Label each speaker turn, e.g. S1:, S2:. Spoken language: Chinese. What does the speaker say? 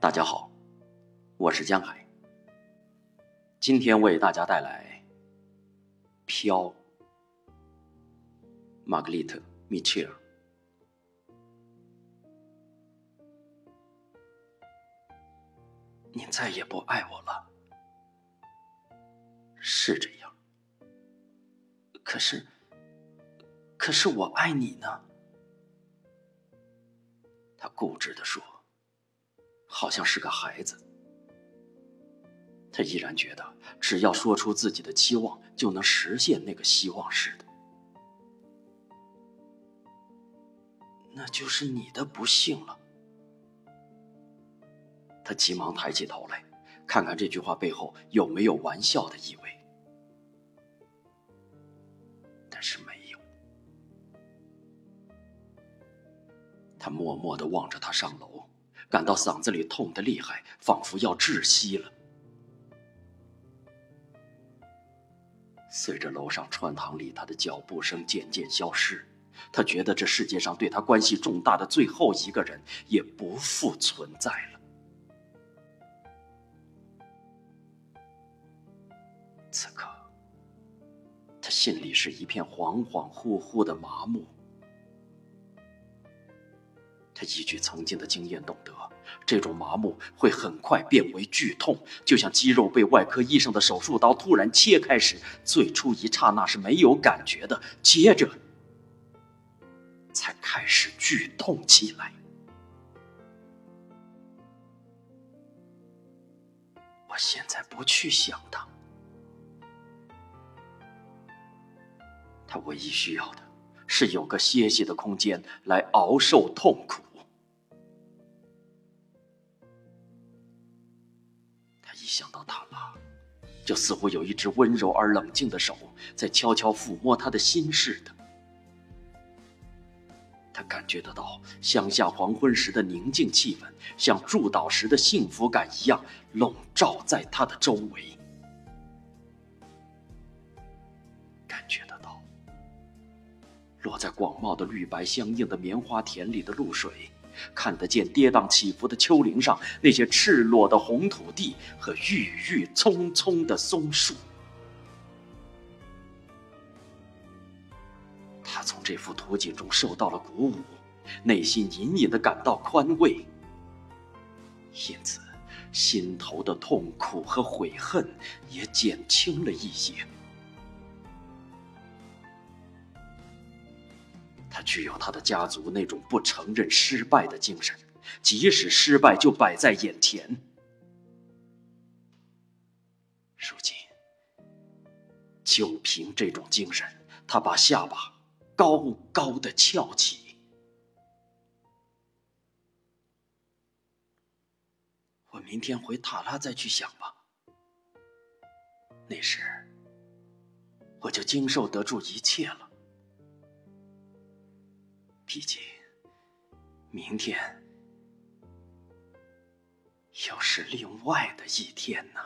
S1: 大家好，我是江海。今天为大家带来《飘》，玛格丽特·米切尔。你再也不爱我了，是这样。可是，可是我爱你呢。他固执的说，好像是个孩子。他依然觉得，只要说出自己的期望，就能实现那个希望似的。那就是你的不幸了。他急忙抬起头来，看看这句话背后有没有玩笑的意味，但是没有。他默默的望着他上楼，感到嗓子里痛得厉害，仿佛要窒息了。随着楼上穿堂里他的脚步声渐渐消失，他觉得这世界上对他关系重大的最后一个人也不复存在了。此刻，他心里是一片恍恍惚惚的麻木。他依据曾经的经验懂得，这种麻木会很快变为剧痛，就像肌肉被外科医生的手术刀突然切开时，最初一刹那是没有感觉的，接着才开始剧痛起来。我现在不去想他，他唯一需要的是有个歇息的空间来熬受痛苦。一想到塔拉，就似乎有一只温柔而冷静的手在悄悄抚摸他的心似的。他感觉得到乡下黄昏时的宁静气氛，像祝祷时的幸福感一样笼罩在他的周围。感觉得到落在广袤的绿白相映的棉花田里的露水。看得见跌宕起伏的丘陵上那些赤裸的红土地和郁郁葱葱的松树。他从这幅图景中受到了鼓舞，内心隐隐的感到宽慰，因此心头的痛苦和悔恨也减轻了一些。他具有他的家族那种不承认失败的精神，即使失败就摆在眼前。如今，就凭这种精神，他把下巴高高的翘起。我明天回塔拉再去想吧。那时，我就经受得住一切了。毕竟，明天又是另外的一天呢。